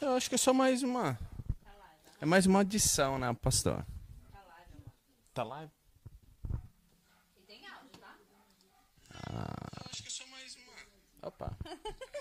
Eu acho que é só mais uma. É mais uma adição, né, pastor? Tá live? E tem áudio, tá? Eu acho que é só mais uma. Opa.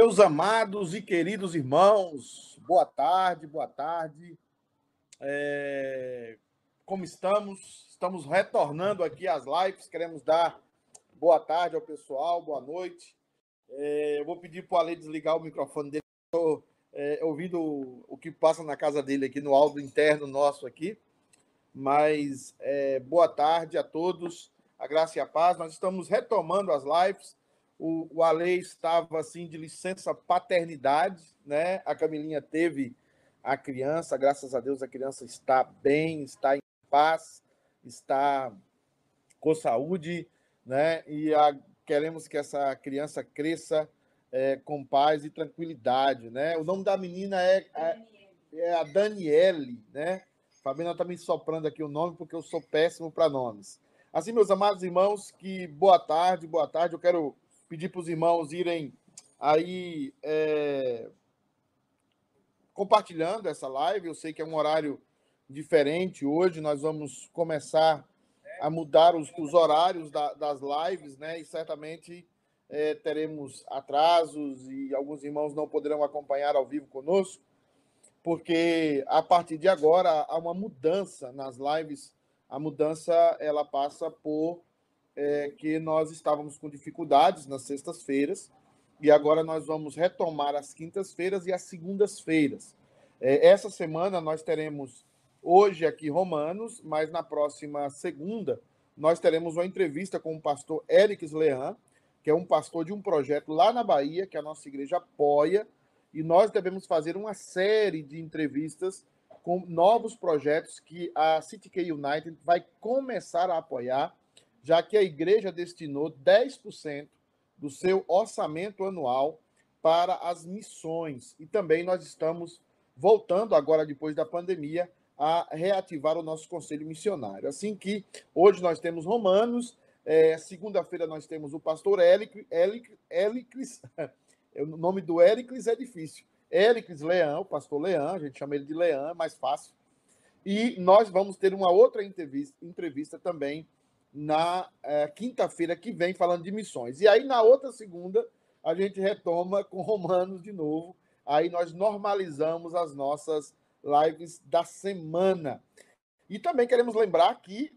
Meus amados e queridos irmãos, boa tarde, boa tarde. É, Como estamos? Estamos retornando aqui às lives. Queremos dar boa tarde ao pessoal, boa noite. É, Eu vou pedir para o Ale desligar o microfone dele. Estou é, ouvindo o- que passa na casa dele aqui no áudio interno nosso aqui. Mas é, boa tarde a todos, a graça e a paz. Nós estamos retomando as lives o, o Ale estava assim de licença paternidade, né? A Camilinha teve a criança, graças a Deus a criança está bem, está em paz, está com saúde, né? E a- queremos que essa criança cresça é, com paz e tranquilidade, né? O nome da menina é, é, é a Daniele, né? Fabiana está me soprando aqui o nome porque eu sou péssimo para nomes. Assim, meus amados irmãos, que boa tarde, boa tarde. Eu quero pedir para os irmãos irem aí é, compartilhando essa live. Eu sei que é um horário diferente hoje. Nós vamos começar a mudar os, os horários da- das lives, né? E certamente é, teremos atrasos e alguns irmãos não poderão acompanhar ao vivo conosco, porque a partir de agora há uma mudança nas lives. A mudança ela passa por é, que nós estávamos com dificuldades nas sextas-feiras e agora nós vamos retomar as quintas-feiras e as segundas-feiras. É, essa semana nós teremos hoje aqui Romanos, mas na próxima segunda nós teremos uma entrevista com o pastor Éricles Leão, que é um pastor de um projeto lá na Bahia, que a nossa igreja apoia, e nós devemos fazer uma série de entrevistas com novos projetos que a City K United vai começar a apoiar já que a igreja destinou 10% do seu orçamento anual para as missões. E também nós estamos voltando agora, depois da pandemia, a reativar o nosso conselho missionário. Assim que hoje nós temos Romanos, é, segunda-feira nós temos o pastor Élic, Élic, Élicles, o nome do Éricles é difícil. Éricles Leão, o pastor Leão, a gente chama ele de Leão, é mais fácil. E nós vamos ter uma outra entrevista, entrevista também na é, quinta-feira que vem, falando de missões. E aí, na outra segunda, a gente retoma com Romanos de novo. Aí nós normalizamos as nossas lives da semana. E também queremos lembrar que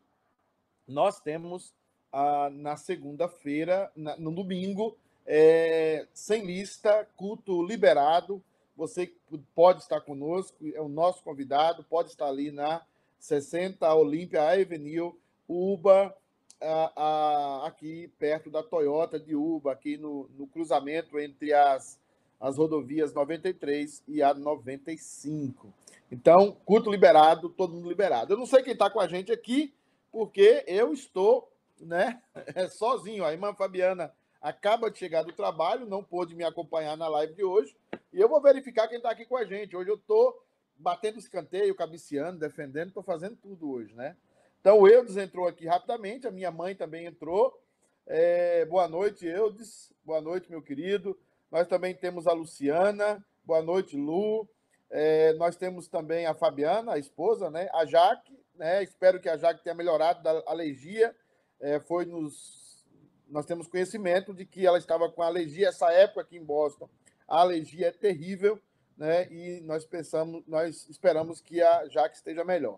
nós temos ah, na segunda-feira, no domingo, é, sem lista, culto liberado. Você pode estar conosco, é o nosso convidado, pode estar ali na 60 Olímpia Avenue, Uba, a, a, aqui perto da Toyota de Uba, aqui no, no cruzamento entre as, as rodovias 93 e a 95. Então, culto liberado, todo mundo liberado. Eu não sei quem está com a gente aqui, porque eu estou né, sozinho. A irmã Fabiana acaba de chegar do trabalho, não pôde me acompanhar na live de hoje. E eu vou verificar quem está aqui com a gente. Hoje eu estou batendo escanteio, cabeceando, defendendo, estou fazendo tudo hoje, né? Então o Eudes entrou aqui rapidamente, a minha mãe também entrou. É, boa noite, Eudes. Boa noite, meu querido. Nós também temos a Luciana. Boa noite, Lu. É, nós temos também a Fabiana, a esposa, né? A Jaque, né? Espero que a Jaque tenha melhorado da alergia. É, foi nos. Nós temos conhecimento de que ela estava com alergia essa época aqui em Boston. A alergia é terrível, né? E nós pensamos, nós esperamos que a Jaque esteja melhor.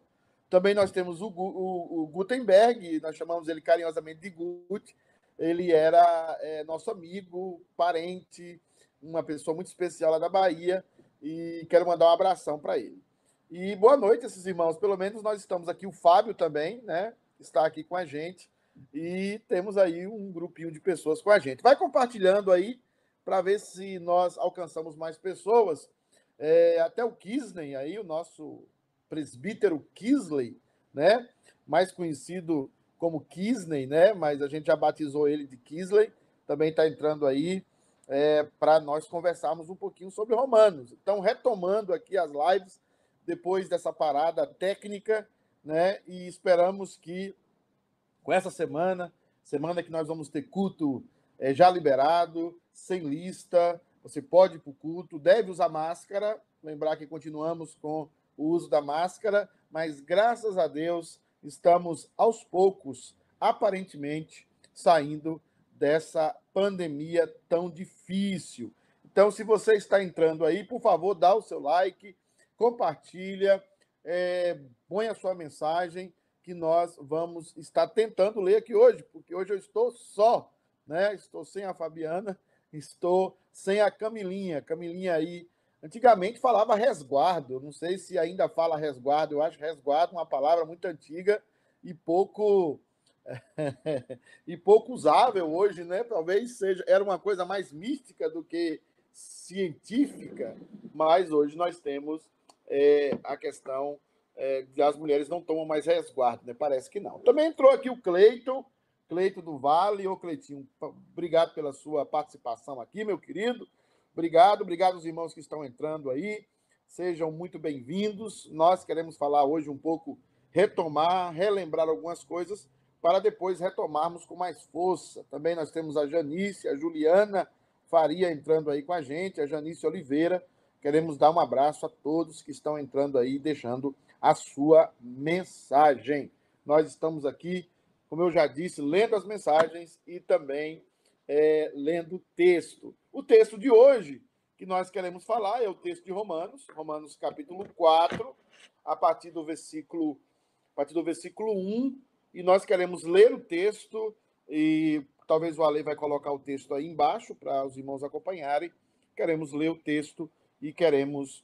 Também nós temos o, o, o Gutenberg, nós chamamos ele carinhosamente de Gut. Ele era é, nosso amigo, parente, uma pessoa muito especial lá da Bahia e quero mandar um abração para ele. E boa noite, esses irmãos. Pelo menos nós estamos aqui, o Fábio também, né? Está aqui com a gente. E temos aí um grupinho de pessoas com a gente. Vai compartilhando aí para ver se nós alcançamos mais pessoas. É, até o Kisney aí, o nosso presbítero Kisley, né? Mais conhecido como Kisney, né? Mas a gente já batizou ele de Kisley. Também está entrando aí é, para nós conversarmos um pouquinho sobre Romanos. Então, retomando aqui as lives, depois dessa parada técnica, né? E esperamos que com essa semana, semana que nós vamos ter culto é, já liberado, sem lista, você pode ir para o culto, deve usar máscara. Lembrar que continuamos com o uso da máscara, mas graças a Deus estamos aos poucos, aparentemente, saindo dessa pandemia tão difícil. Então, se você está entrando aí, por favor, dá o seu like, compartilha, é, põe a sua mensagem, que nós vamos estar tentando ler aqui hoje, porque hoje eu estou só, né? Estou sem a Fabiana, estou sem a Camilinha. Camilinha aí, antigamente falava resguardo, não sei se ainda fala resguardo, eu acho resguardo uma palavra muito antiga e pouco e pouco usável hoje, né? Talvez seja era uma coisa mais mística do que científica, mas hoje nós temos é, a questão é, de as mulheres não tomam mais resguardo, né? Parece que não. Também entrou aqui o Cleito, Cleito do Vale, ô Cleitinho, obrigado pela sua participação aqui, meu querido. Obrigado, obrigado aos irmãos que estão entrando aí. Sejam muito bem-vindos. Nós queremos falar hoje um pouco, retomar, relembrar algumas coisas para depois retomarmos com mais força. Também nós temos a Janice, a Juliana Faria entrando aí com a gente, a Janice Oliveira. Queremos dar um abraço a todos que estão entrando aí, deixando a sua mensagem. Nós estamos aqui, como eu já disse, lendo as mensagens e também é, lendo o texto. O texto de hoje que nós queremos falar é o texto de Romanos, Romanos capítulo 4, a partir do versículo, a partir do versículo 1 e nós queremos ler o texto e talvez o Ale vai colocar o texto aí embaixo para os irmãos acompanharem. Queremos ler o texto e queremos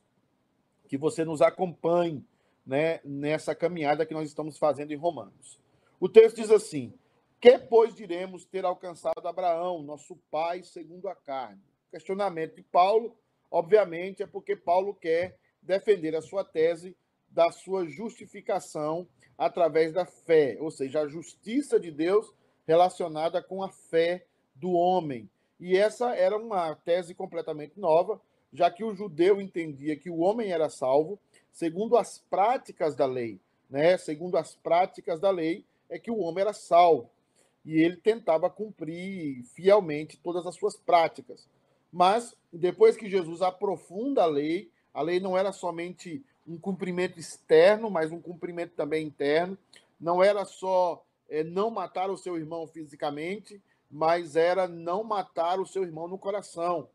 que você nos acompanhe né, nessa caminhada que nós estamos fazendo em Romanos. O texto diz assim: Que, pois, diremos ter alcançado Abraão, nosso pai, segundo a carne? O questionamento de Paulo, obviamente, é porque Paulo quer defender a sua tese da sua justificação através da fé, ou seja, a justiça de Deus relacionada com a fé do homem. E essa era uma tese completamente nova, já que o judeu entendia que o homem era salvo segundo as práticas da lei, né? Segundo as práticas da lei é que o homem era salvo. E ele tentava cumprir fielmente todas as suas práticas. Mas depois que Jesus aprofunda a lei, a lei não era somente um cumprimento externo, mas um cumprimento também interno. Não era só é, não matar o seu irmão fisicamente, mas era não matar o seu irmão no coração.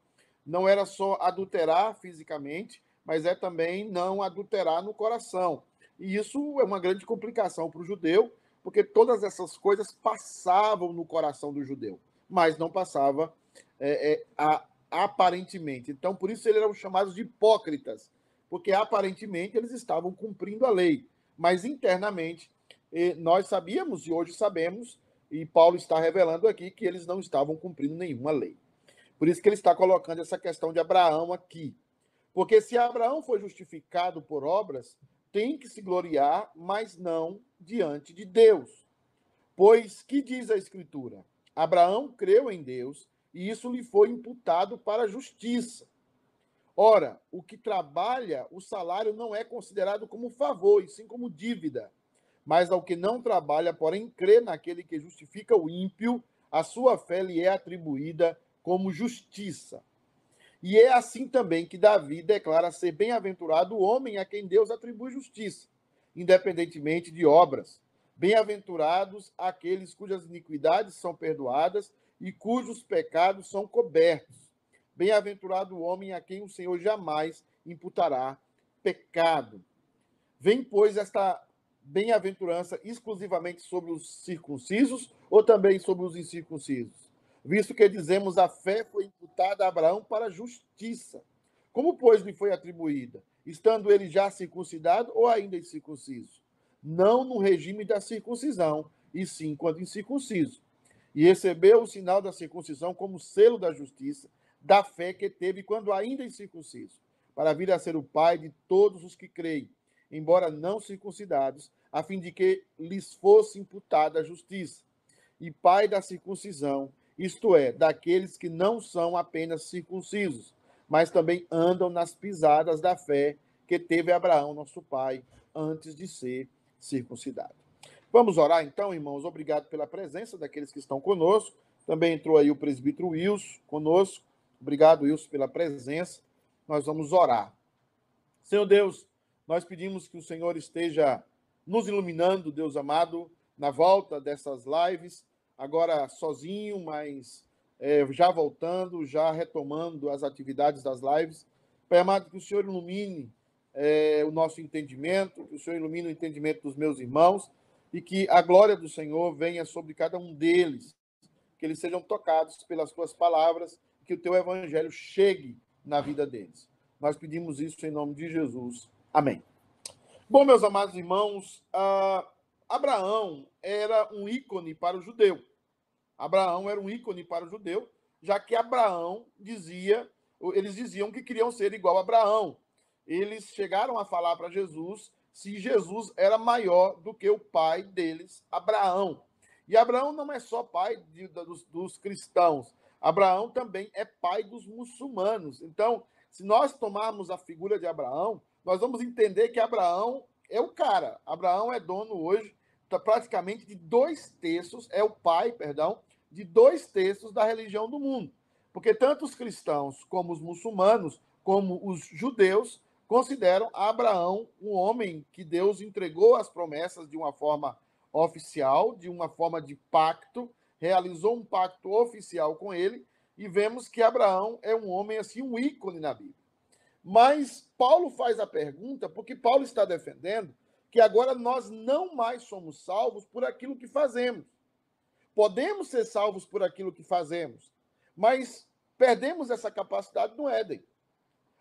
Não era só adulterar fisicamente, mas é também não adulterar no coração. E isso é uma grande complicação para o judeu, porque todas essas coisas passavam no coração do judeu, mas não passava é, é, a, aparentemente. Então, por isso eles eram chamados de hipócritas, porque aparentemente eles estavam cumprindo a lei, mas internamente nós sabíamos e hoje sabemos, e Paulo está revelando aqui que eles não estavam cumprindo nenhuma lei. Por isso que ele está colocando essa questão de Abraão aqui. Porque se Abraão foi justificado por obras, tem que se gloriar, mas não diante de Deus. Pois que diz a Escritura? Abraão creu em Deus e isso lhe foi imputado para justiça. Ora, o que trabalha, o salário não é considerado como favor, e sim como dívida. Mas ao que não trabalha, porém crê naquele que justifica o ímpio, a sua fé lhe é atribuída como justiça. E é assim também que Davi declara ser bem-aventurado o homem a quem Deus atribui justiça, independentemente de obras. Bem-aventurados aqueles cujas iniquidades são perdoadas e cujos pecados são cobertos. Bem-aventurado o homem a quem o Senhor jamais imputará pecado. Vem, pois, esta bem-aventurança exclusivamente sobre os circuncisos ou também sobre os incircuncisos? Visto que dizemos a fé foi imputada a Abraão para justiça. Como, pois, lhe foi atribuída? Estando ele já circuncidado ou ainda incircunciso? Não no regime da circuncisão, e sim quando incircunciso. E recebeu o sinal da circuncisão como selo da justiça, da fé que teve quando ainda incircunciso, para vir a ser o pai de todos os que creem embora não circuncidados, a fim de que lhes fosse imputada a justiça. E pai da circuncisão, isto é, daqueles que não são apenas circuncisos, mas também andam nas pisadas da fé que teve Abraão, nosso pai, antes de ser circuncidado. Vamos orar então, irmãos. Obrigado pela presença daqueles que estão conosco. Também entrou aí o presbítero Wilson conosco. Obrigado, Wilson, pela presença. Nós vamos orar. Senhor Deus, nós pedimos que o Senhor esteja nos iluminando, Deus amado, na volta dessas lives, agora sozinho, mas é, já voltando, já retomando as atividades das lives. Pai amado, que o Senhor ilumine é, o nosso entendimento, que o Senhor ilumine o entendimento dos meus irmãos e que a glória do Senhor venha sobre cada um deles, que eles sejam tocados pelas tuas palavras, que o teu evangelho chegue na vida deles. Nós pedimos isso em nome de Jesus. Amém. Bom, meus amados irmãos, uh, Abraão era um ícone para o judeu. Abraão era um ícone para o judeu, já que Abraão dizia, eles diziam que queriam ser igual a Abraão. Eles chegaram a falar para Jesus se Jesus era maior do que o pai deles, Abraão. E Abraão não é só pai de, dos, dos cristãos, Abraão também é pai dos muçulmanos. Então, se nós tomarmos a figura de Abraão, nós vamos entender que Abraão é o cara. Abraão é dono hoje praticamente de dois terços, é o pai, perdão, de dois terços da religião do mundo. Porque tanto os cristãos como os muçulmanos, como os judeus, consideram Abraão um homem que Deus entregou as promessas de uma forma oficial, de uma forma de pacto, realizou um pacto oficial com ele, e vemos que Abraão é um homem assim, um ícone na Bíblia. Mas Paulo faz a pergunta porque Paulo está defendendo que agora nós não mais somos salvos por aquilo que fazemos. Podemos ser salvos por aquilo que fazemos, mas perdemos essa capacidade no Éden.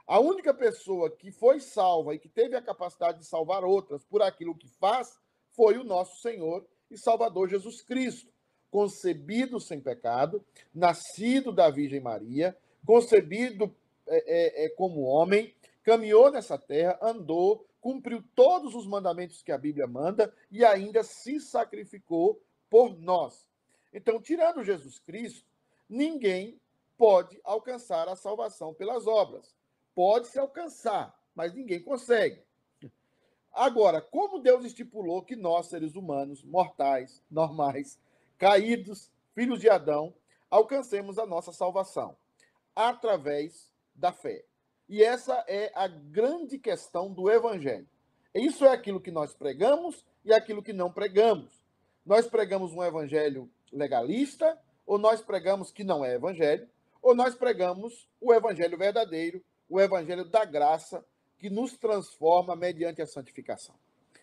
A única pessoa que foi salva e que teve a capacidade de salvar outras por aquilo que faz foi o nosso Senhor e Salvador Jesus Cristo, concebido sem pecado, nascido da Virgem Maria, concebido é, é, é, como homem, caminhou nessa terra, andou, cumpriu todos os mandamentos que a Bíblia manda e ainda se sacrificou por nós. Então, tirando Jesus Cristo, ninguém pode alcançar a salvação pelas obras. Pode se alcançar, mas ninguém consegue. Agora, como Deus estipulou que nós, seres humanos, mortais, normais, caídos, filhos de Adão, alcancemos a nossa salvação? Através da fé. E essa é a grande questão do evangelho. Isso é aquilo que nós pregamos e aquilo que não pregamos. Nós pregamos um evangelho legalista, ou nós pregamos que não é evangelho, ou nós pregamos o evangelho verdadeiro, o evangelho da graça, que nos transforma mediante a santificação.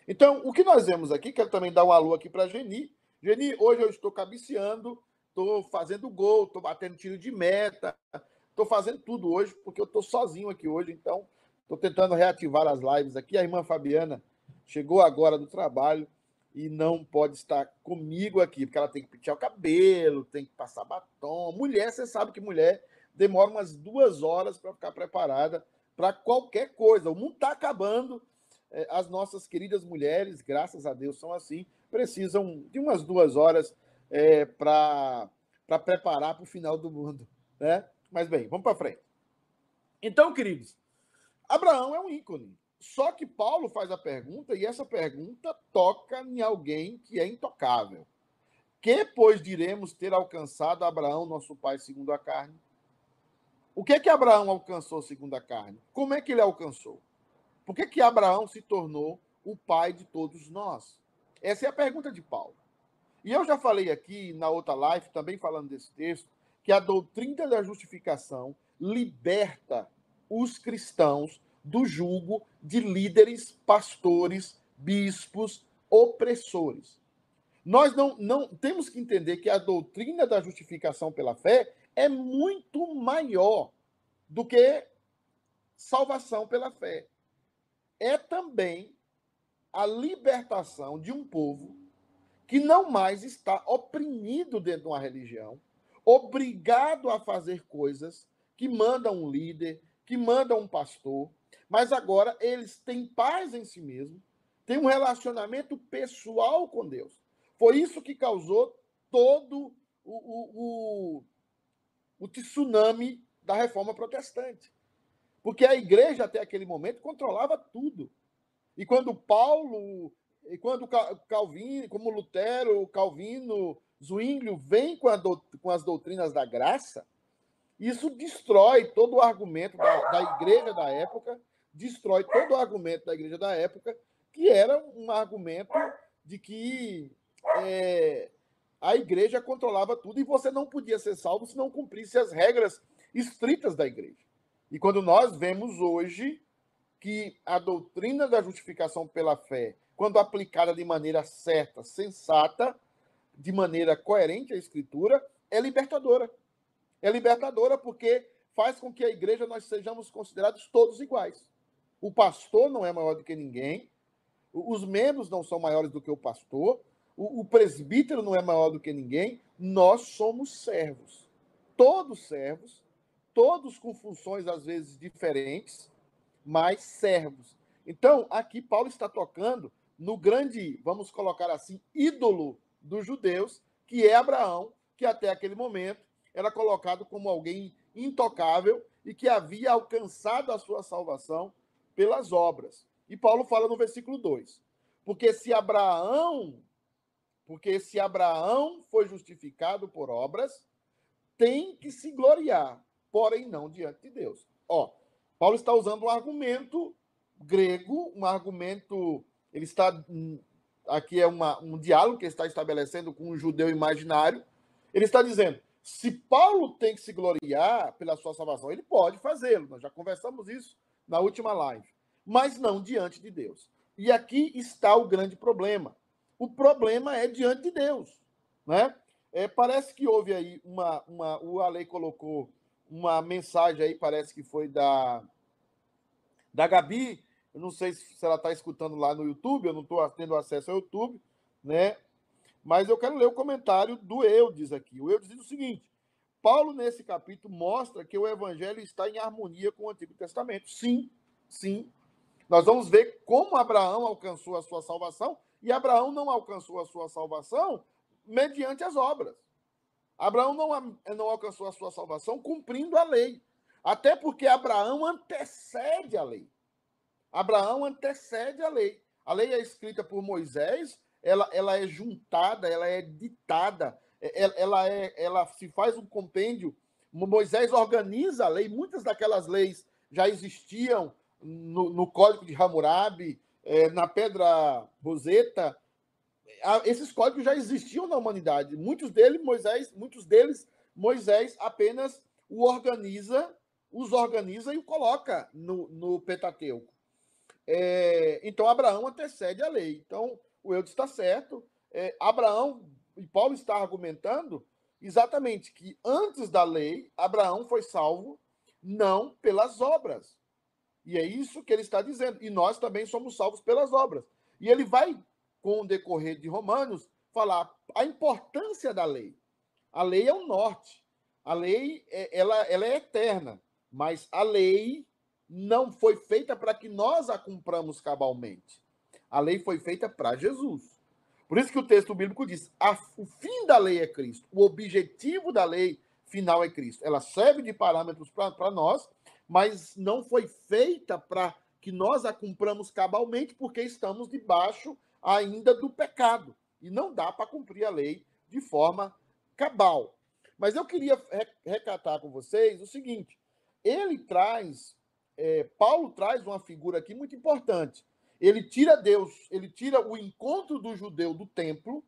Então, o que nós vemos aqui, quero também dar um alô aqui para Geni. Geni, hoje eu estou cabeceando, estou fazendo gol, estou batendo tiro de meta, estou fazendo tudo hoje, porque eu estou sozinho aqui hoje, então estou tentando reativar as lives aqui. A irmã Fabiana chegou agora do trabalho e não pode estar comigo aqui, porque ela tem que pentear o cabelo, tem que passar batom. Mulher, você sabe que mulher demora umas duas horas para ficar preparada para qualquer coisa. O mundo está acabando. É, as nossas queridas mulheres, graças a Deus, são assim, precisam de umas duas horas é, para preparar para o final do mundo. Né? Mas bem, vamos para frente. Então, queridos, Abraão é um ícone. Só que Paulo faz a pergunta, e essa pergunta toca em alguém que é intocável. Que, pois, diremos ter alcançado Abraão, nosso pai, segundo a carne? O que é que Abraão alcançou segundo a carne? Como é que ele alcançou? Por que, que Abraão se tornou o pai de todos nós? Essa é a pergunta de Paulo. E eu já falei aqui na outra live, também falando desse texto, que a doutrina da justificação liberta os cristãos do julgo de líderes, pastores, bispos, opressores. Nós não, não temos que entender que a doutrina da justificação pela fé é muito maior do que salvação pela fé. É também a libertação de um povo que não mais está oprimido dentro de uma religião, obrigado a fazer coisas que manda um líder, que manda um pastor, mas agora eles têm paz em si mesmo, têm um relacionamento pessoal com Deus. Foi isso que causou todo o, o, o, o tsunami da reforma protestante. Porque a igreja, até aquele momento, controlava tudo. E quando Paulo, e quando Calvino, como Lutero, Calvino, Zwinglio vem com, do, com as doutrinas da graça, isso destrói todo o argumento da, da igreja da época destrói todo o argumento da igreja da época, que era um argumento de que é, a igreja controlava tudo e você não podia ser salvo se não cumprisse as regras estritas da igreja. E quando nós vemos hoje que a doutrina da justificação pela fé, quando aplicada de maneira certa, sensata, de maneira coerente à escritura, é libertadora. É libertadora porque faz com que a igreja nós sejamos considerados todos iguais. O pastor não é maior do que ninguém. Os membros não são maiores do que o pastor. O, o presbítero não é maior do que ninguém. Nós somos servos. Todos servos. Todos com funções, às vezes, diferentes, mas servos. Então, aqui Paulo está tocando no grande, vamos colocar assim, ídolo dos judeus, que é Abraão, que até aquele momento era colocado como alguém intocável e que havia alcançado a sua salvação pelas obras. E Paulo fala no versículo 2: Porque se Abraão, porque se Abraão foi justificado por obras, tem que se gloriar, porém não diante de Deus. Ó, Paulo está usando um argumento grego, um argumento, ele está aqui é uma, um diálogo que ele está estabelecendo com um judeu imaginário. Ele está dizendo: se Paulo tem que se gloriar pela sua salvação, ele pode fazê-lo. Nós já conversamos isso na última live, mas não diante de Deus. E aqui está o grande problema. O problema é diante de Deus, né? É, parece que houve aí uma, uma, o Ale colocou uma mensagem aí, parece que foi da da Gabi. Eu não sei se ela está escutando lá no YouTube, eu não estou tendo acesso ao YouTube, né? Mas eu quero ler o comentário do Eudes aqui. O Eudes diz o seguinte: Paulo, nesse capítulo, mostra que o evangelho está em harmonia com o Antigo Testamento. Sim, sim. Nós vamos ver como Abraão alcançou a sua salvação, e Abraão não alcançou a sua salvação mediante as obras. Abraão não, não alcançou a sua salvação cumprindo a lei. Até porque Abraão antecede a lei. Abraão antecede a lei. A lei é escrita por Moisés, ela, ela é juntada, ela é ditada é, é, ela, é, ela se faz um compêndio. Moisés organiza a lei, muitas daquelas leis já existiam no, no Código de Hammurabi, é, na Pedra Roseta, esses códigos já existiam na humanidade. Muitos deles, Moisés, muitos deles, Moisés apenas o organiza, os organiza e o coloca no, no Pentateuco. É, então, Abraão antecede a lei. Então, o Eudes está certo. É, Abraão, e Paulo está argumentando exatamente que antes da lei, Abraão foi salvo não pelas obras. E é isso que ele está dizendo. E nós também somos salvos pelas obras. E ele vai, com o decorrer de Romanos, falar a importância da lei. A lei é o norte. A lei é, ela, ela é eterna. Mas a lei não foi feita para que nós a cumpramos cabalmente. A lei foi feita para Jesus. Por isso que o texto bíblico diz: a, o fim da lei é Cristo, o objetivo da lei final é Cristo. Ela serve de parâmetros para nós, mas não foi feita para que nós a cumpramos cabalmente, porque estamos debaixo ainda do pecado. E não dá para cumprir a lei de forma cabal. Mas eu queria recatar com vocês o seguinte: ele traz, é, Paulo traz uma figura aqui muito importante. Ele tira Deus, ele tira o encontro do judeu do templo,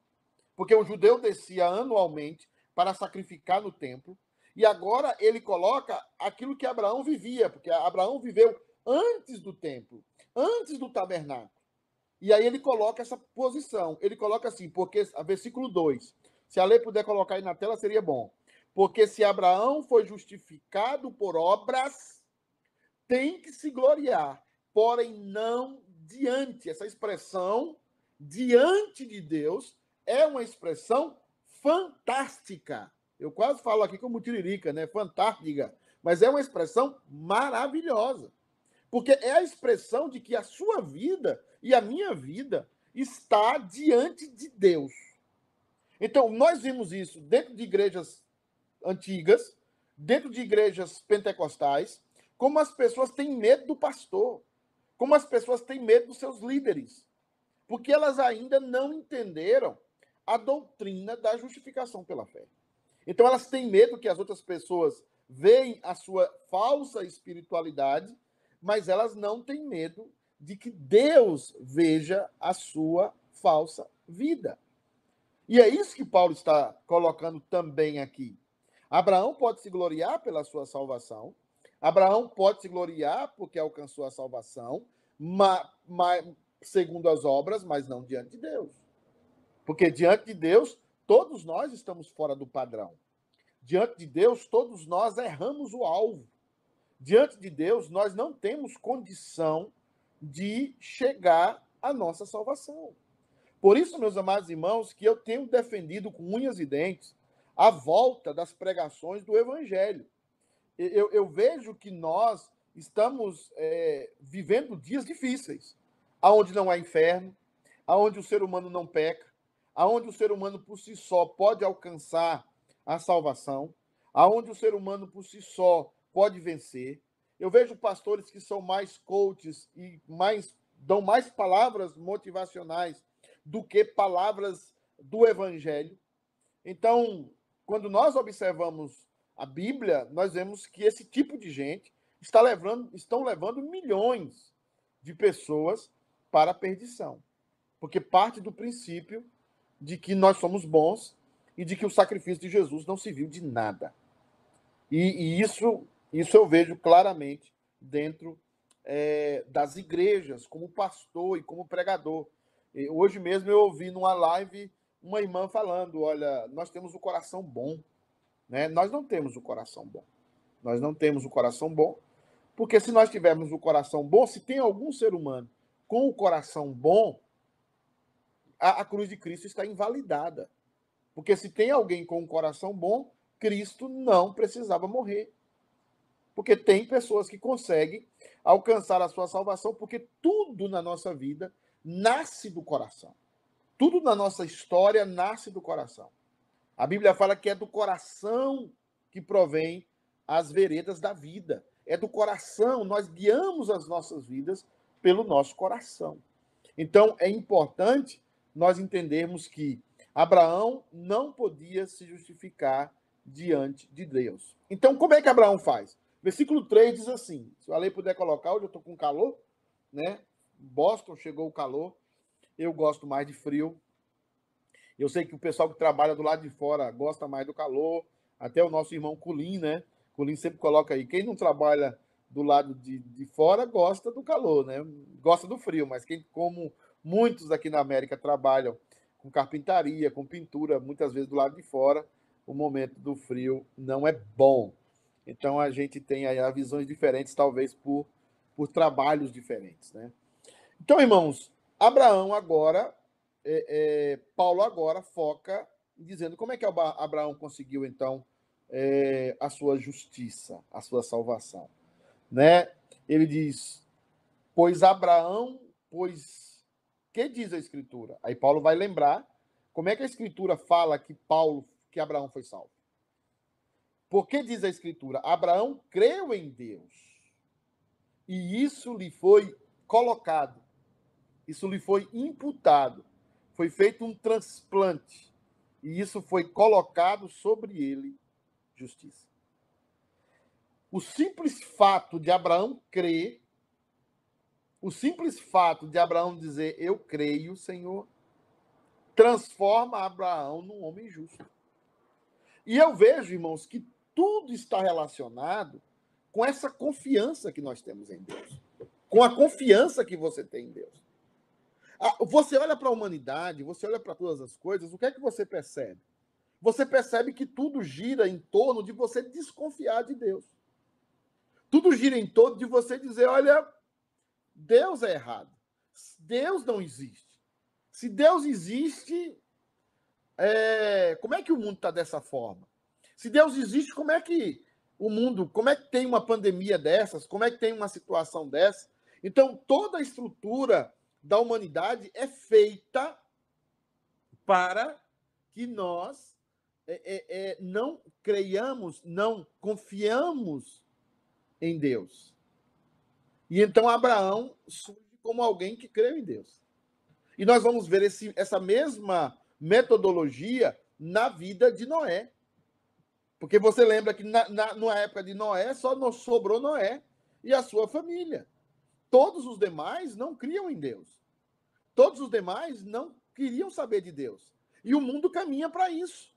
porque o judeu descia anualmente para sacrificar no templo, e agora ele coloca aquilo que Abraão vivia, porque Abraão viveu antes do templo, antes do tabernáculo. E aí ele coloca essa posição. Ele coloca assim, porque, versículo 2. Se a lei puder colocar aí na tela, seria bom. Porque se Abraão foi justificado por obras, tem que se gloriar, porém não diante. Essa expressão, diante de Deus, é uma expressão fantástica. Eu quase falo aqui como tiririca, né? Fantástica. Mas é uma expressão maravilhosa. Porque é a expressão de que a sua vida e a minha vida está diante de Deus. Então, nós vimos isso dentro de igrejas antigas, dentro de igrejas pentecostais, como as pessoas têm medo do pastor como as pessoas têm medo dos seus líderes, porque elas ainda não entenderam a doutrina da justificação pela fé. Então elas têm medo que as outras pessoas veem a sua falsa espiritualidade, mas elas não têm medo de que Deus veja a sua falsa vida. E é isso que Paulo está colocando também aqui. Abraão pode se gloriar pela sua salvação, Abraão pode se gloriar porque alcançou a salvação, ma, ma, segundo as obras, mas não diante de Deus. Porque diante de Deus, todos nós estamos fora do padrão. Diante de Deus, todos nós erramos o alvo. Diante de Deus, nós não temos condição de chegar à nossa salvação. Por isso, meus amados irmãos, que eu tenho defendido com unhas e dentes a volta das pregações do Evangelho eu, eu vejo que nós estamos é, vivendo dias difíceis, aonde não há inferno, aonde o ser humano não peca, aonde o ser humano por si só pode alcançar a salvação, aonde o ser humano por si só pode vencer. Eu vejo pastores que são mais coaches e mais dão mais palavras motivacionais do que palavras do evangelho. Então, quando nós observamos a Bíblia, nós vemos que esse tipo de gente está levando, estão levando milhões de pessoas para a perdição. Porque parte do princípio de que nós somos bons e de que o sacrifício de Jesus não se viu de nada. E, e isso, isso eu vejo claramente dentro é, das igrejas, como pastor e como pregador. E hoje mesmo eu ouvi numa live uma irmã falando: olha, nós temos o coração bom. Né? Nós não temos o coração bom. Nós não temos o coração bom, porque se nós tivermos o coração bom, se tem algum ser humano com o coração bom, a, a cruz de Cristo está invalidada. Porque se tem alguém com um coração bom, Cristo não precisava morrer. Porque tem pessoas que conseguem alcançar a sua salvação, porque tudo na nossa vida nasce do coração. Tudo na nossa história nasce do coração. A Bíblia fala que é do coração que provém as veredas da vida. É do coração, nós guiamos as nossas vidas pelo nosso coração. Então, é importante nós entendermos que Abraão não podia se justificar diante de Deus. Então, como é que Abraão faz? Versículo 3 diz assim: se a lei puder colocar, hoje eu estou com calor, né? Boston chegou o calor, eu gosto mais de frio, Eu sei que o pessoal que trabalha do lado de fora gosta mais do calor, até o nosso irmão Culim, né? Culim sempre coloca aí, quem não trabalha do lado de, de fora gosta do calor, né? Gosta do frio, mas quem, como muitos aqui na América trabalham com carpintaria, com pintura, muitas vezes do lado de fora, o momento do frio não é bom. Então a gente tem aí visões diferentes, talvez por, por trabalhos diferentes, né? Então, irmãos, Abraão agora, é, é, Paulo agora foca dizendo como é que Abraão conseguiu então é, a sua justiça, a sua salvação, né? Ele diz, pois Abraão, pois que diz a Escritura? Aí Paulo vai lembrar como é que a Escritura fala que Paulo, que Abraão foi salvo. Porque diz a Escritura, Abraão creu em Deus e isso lhe foi colocado isso lhe foi imputado, foi feito um transplante, e isso foi colocado sobre ele justiça. O simples fato de Abraão crer, o simples fato de Abraão dizer eu creio, Senhor, transforma Abraão num homem justo. E eu vejo, irmãos, que tudo está relacionado com essa confiança que nós temos em Deus. Com a confiança que você tem em Deus. Ah, você olha para a humanidade, você olha para todas as coisas, o que é que você percebe? Você percebe que tudo gira em torno de você desconfiar de Deus. Tudo gira em torno de você dizer: olha, Deus é errado. Deus não existe. Se Deus existe, é... como é que o mundo está dessa forma? Se Deus existe, como é que o mundo, como é que tem uma pandemia dessas? Como é que tem uma situação dessa? Então, toda a estrutura da humanidade é feita para que nós é, é, é, não creiamos, não confiamos em Deus. E então Abraão surge como alguém que creu em Deus. E nós vamos ver esse, essa mesma metodologia na vida de Noé. Porque você lembra que na, na, na época de Noé só sobrou Noé e a sua família. Todos os demais não criam em Deus. Todos os demais não queriam saber de Deus. E o mundo caminha para isso.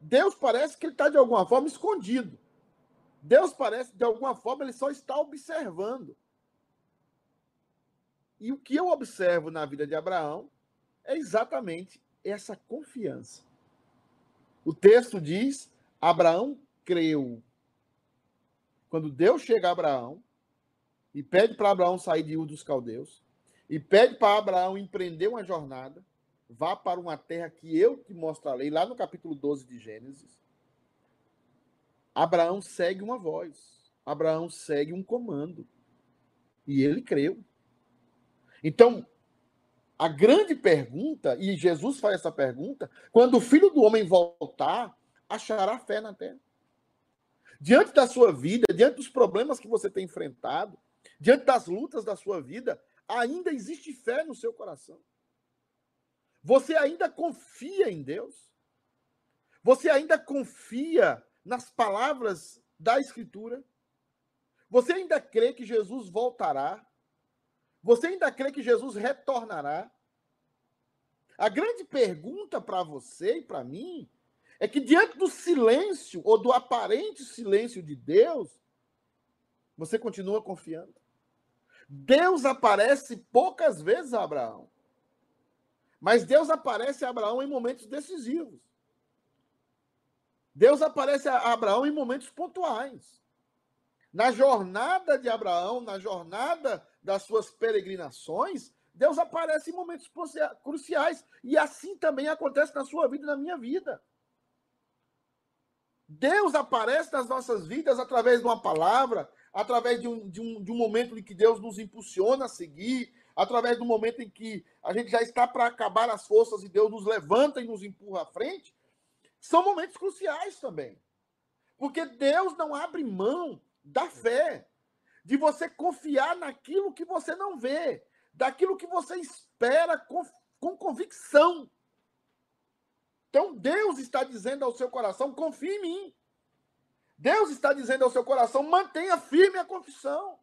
Deus parece que ele está de alguma forma escondido. Deus parece, de alguma forma, ele só está observando. E o que eu observo na vida de Abraão é exatamente essa confiança. O texto diz: Abraão creu. Quando Deus chega a Abraão e pede para Abraão sair de Ur dos Caldeus e pede para Abraão empreender uma jornada, vá para uma terra que eu te mostrarei, lá no capítulo 12 de Gênesis. Abraão segue uma voz, Abraão segue um comando. E ele creu. Então, a grande pergunta, e Jesus faz essa pergunta, quando o filho do homem voltar, achará fé na terra. Diante da sua vida, diante dos problemas que você tem enfrentado, diante das lutas da sua vida, ainda existe fé no seu coração. Você ainda confia em Deus. Você ainda confia nas palavras da Escritura. Você ainda crê que Jesus voltará. Você ainda crê que Jesus retornará. A grande pergunta para você e para mim é que diante do silêncio ou do aparente silêncio de Deus, você continua confiando. Deus aparece poucas vezes a Abraão. Mas Deus aparece a Abraão em momentos decisivos. Deus aparece a Abraão em momentos pontuais. Na jornada de Abraão, na jornada através de um, de, um, de um momento em que Deus nos impulsiona a seguir, através do momento em que a gente já está para acabar as forças e Deus nos levanta e nos empurra à frente, são momentos cruciais também. Porque Deus não abre mão da fé, de você confiar naquilo que você não vê, daquilo que você espera com, com convicção. Então Deus está dizendo ao seu coração: confie em mim. Deus está dizendo ao seu coração: mantenha firme a confissão.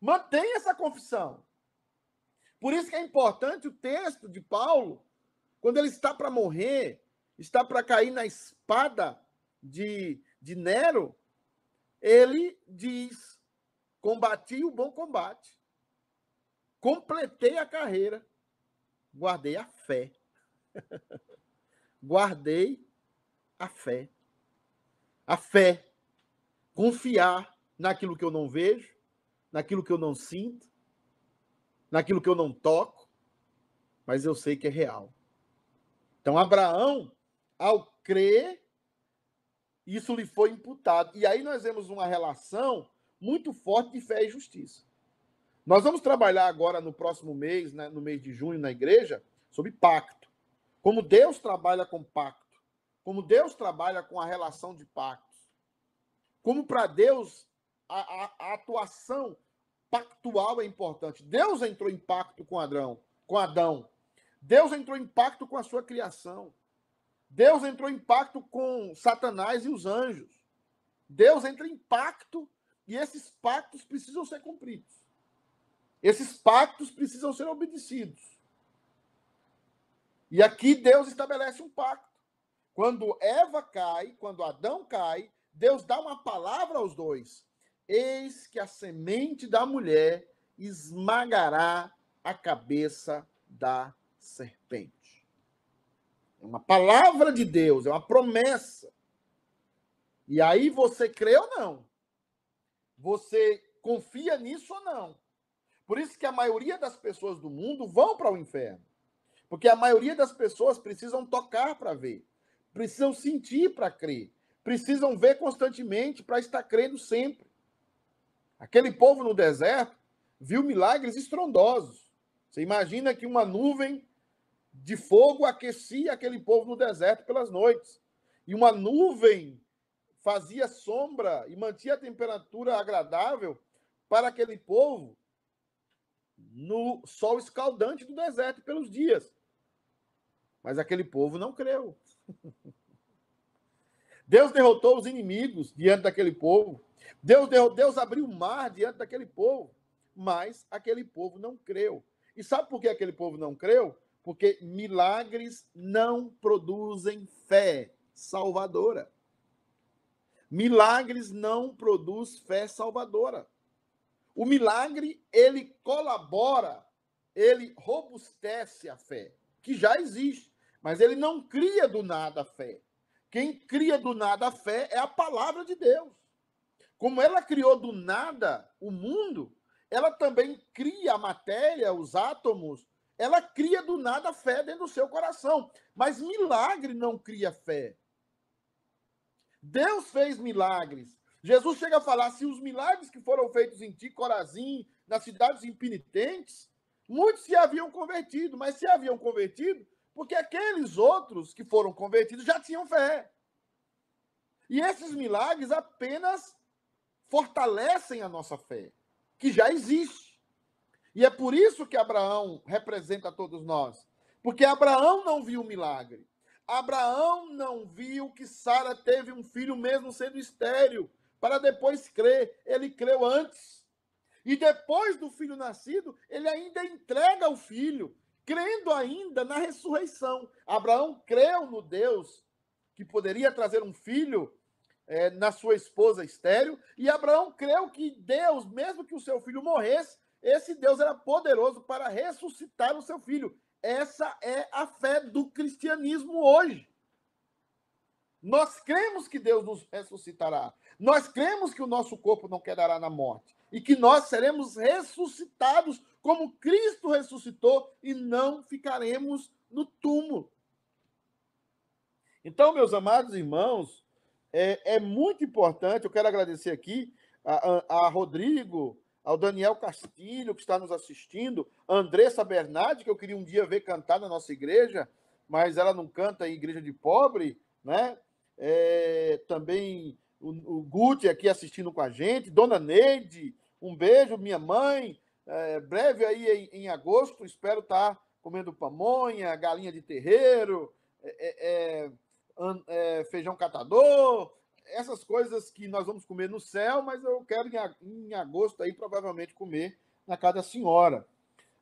Mantenha essa confissão. Por isso que é importante o texto de Paulo quando ele está para morrer, está para cair na espada de, de Nero, ele diz: combati o bom combate, completei a carreira, guardei a fé. guardei a fé. A fé. Confiar naquilo que eu não vejo, naquilo que eu não sinto, naquilo que eu não toco, mas eu sei que é real. Então, Abraão, ao crer, isso lhe foi imputado. E aí nós vemos uma relação muito forte de fé e justiça. Nós vamos trabalhar agora no próximo mês, né, no mês de junho, na igreja, sobre pacto. Como Deus trabalha com pacto. Como Deus trabalha com a relação de pactos. Como para Deus a, a, a, atuação pactual é importante. Deus entrou em pacto com Adão, com Adão. Deus entrou em pacto com a sua criação. Deus entrou em pacto com Satanás e os anjos. Deus entra em pacto e esses pactos precisam ser cumpridos. Esses pactos precisam ser obedecidos. E aqui Deus estabelece um pacto. Quando Eva cai, quando Adão cai, Deus dá uma palavra aos dois. Eis que a semente da mulher esmagará a cabeça da serpente. É uma palavra de Deus, é uma promessa. E aí você crê ou não? Você confia nisso ou não? Por isso que a maioria das pessoas do mundo vão para o inferno. Porque a maioria das pessoas precisam tocar para ver, precisam sentir para crer, precisam ver constantemente para estar crendo sempre. Aquele povo no deserto viu milagres estrondosos. Você imagina que uma nuvem de fogo aquecia aquele povo no deserto pelas noites. E uma nuvem fazia sombra e mantinha a temperatura agradável para aquele povo no sol escaldante do deserto pelos dias. Mas aquele povo não creu. Deus derrotou os inimigos diante daquele povo. Deus, Deus abriu o mar diante daquele povo. Mas aquele povo não creu. E sabe por que aquele povo não creu? Porque milagres não produzem fé salvadora. Milagres não produz fé salvadora. O milagre, ele colabora, ele robustece a fé, que já existe, mas ele não cria do nada a fé. Quem cria do nada a fé é a palavra de Deus. Como ela criou do nada o mundo, ela também cria a matéria, os átomos, ela cria do nada a fé dentro do seu coração. Mas milagre não cria fé. Deus fez milagres. Jesus chega a falar: se os milagres que foram feitos em ti, Corazim, nas cidades impenitentes, muitos se haviam convertido, mas se haviam convertido porque aqueles outros que foram convertidos já tinham fé. E esses milagres apenas fortalecem a nossa fé, que já existe. E é por isso que Abraão representa todos nós. Porque Abraão não viu o milagre. Abraão não viu que Sara teve um filho mesmo sendo estéril, para depois crer. Ele creu antes. E depois do filho nascido, ele ainda entrega o filho, crendo ainda na ressurreição. Abraão creu no Deus que poderia trazer um filho é, na sua esposa estéreo, e Abraão creu que Deus, mesmo que o seu filho morresse, esse Deus era poderoso para ressuscitar o seu filho. Essa é a fé do cristianismo hoje. Nós cremos que Deus nos ressuscitará. Nós cremos que o nosso corpo não quedará na morte e que nós seremos ressuscitados como Cristo ressuscitou e não ficaremos no túmulo. Então, meus amados irmãos, é, é muito importante. Eu quero agradecer aqui a, a, a Rodrigo, ao Daniel Castilho, que está nos assistindo, a Andressa Bernardi, que eu queria um dia ver cantar na nossa igreja, mas ela não canta em igreja de pobre, né? É, também o, o Guti aqui assistindo com a gente, Dona Neide, um beijo, minha mãe. É, breve aí em, em, agosto, espero estar comendo pamonha, galinha de terreiro, é, é, é feijão catador, essas coisas que nós vamos comer no céu, mas eu quero em, em agosto aí provavelmente comer na casa da senhora.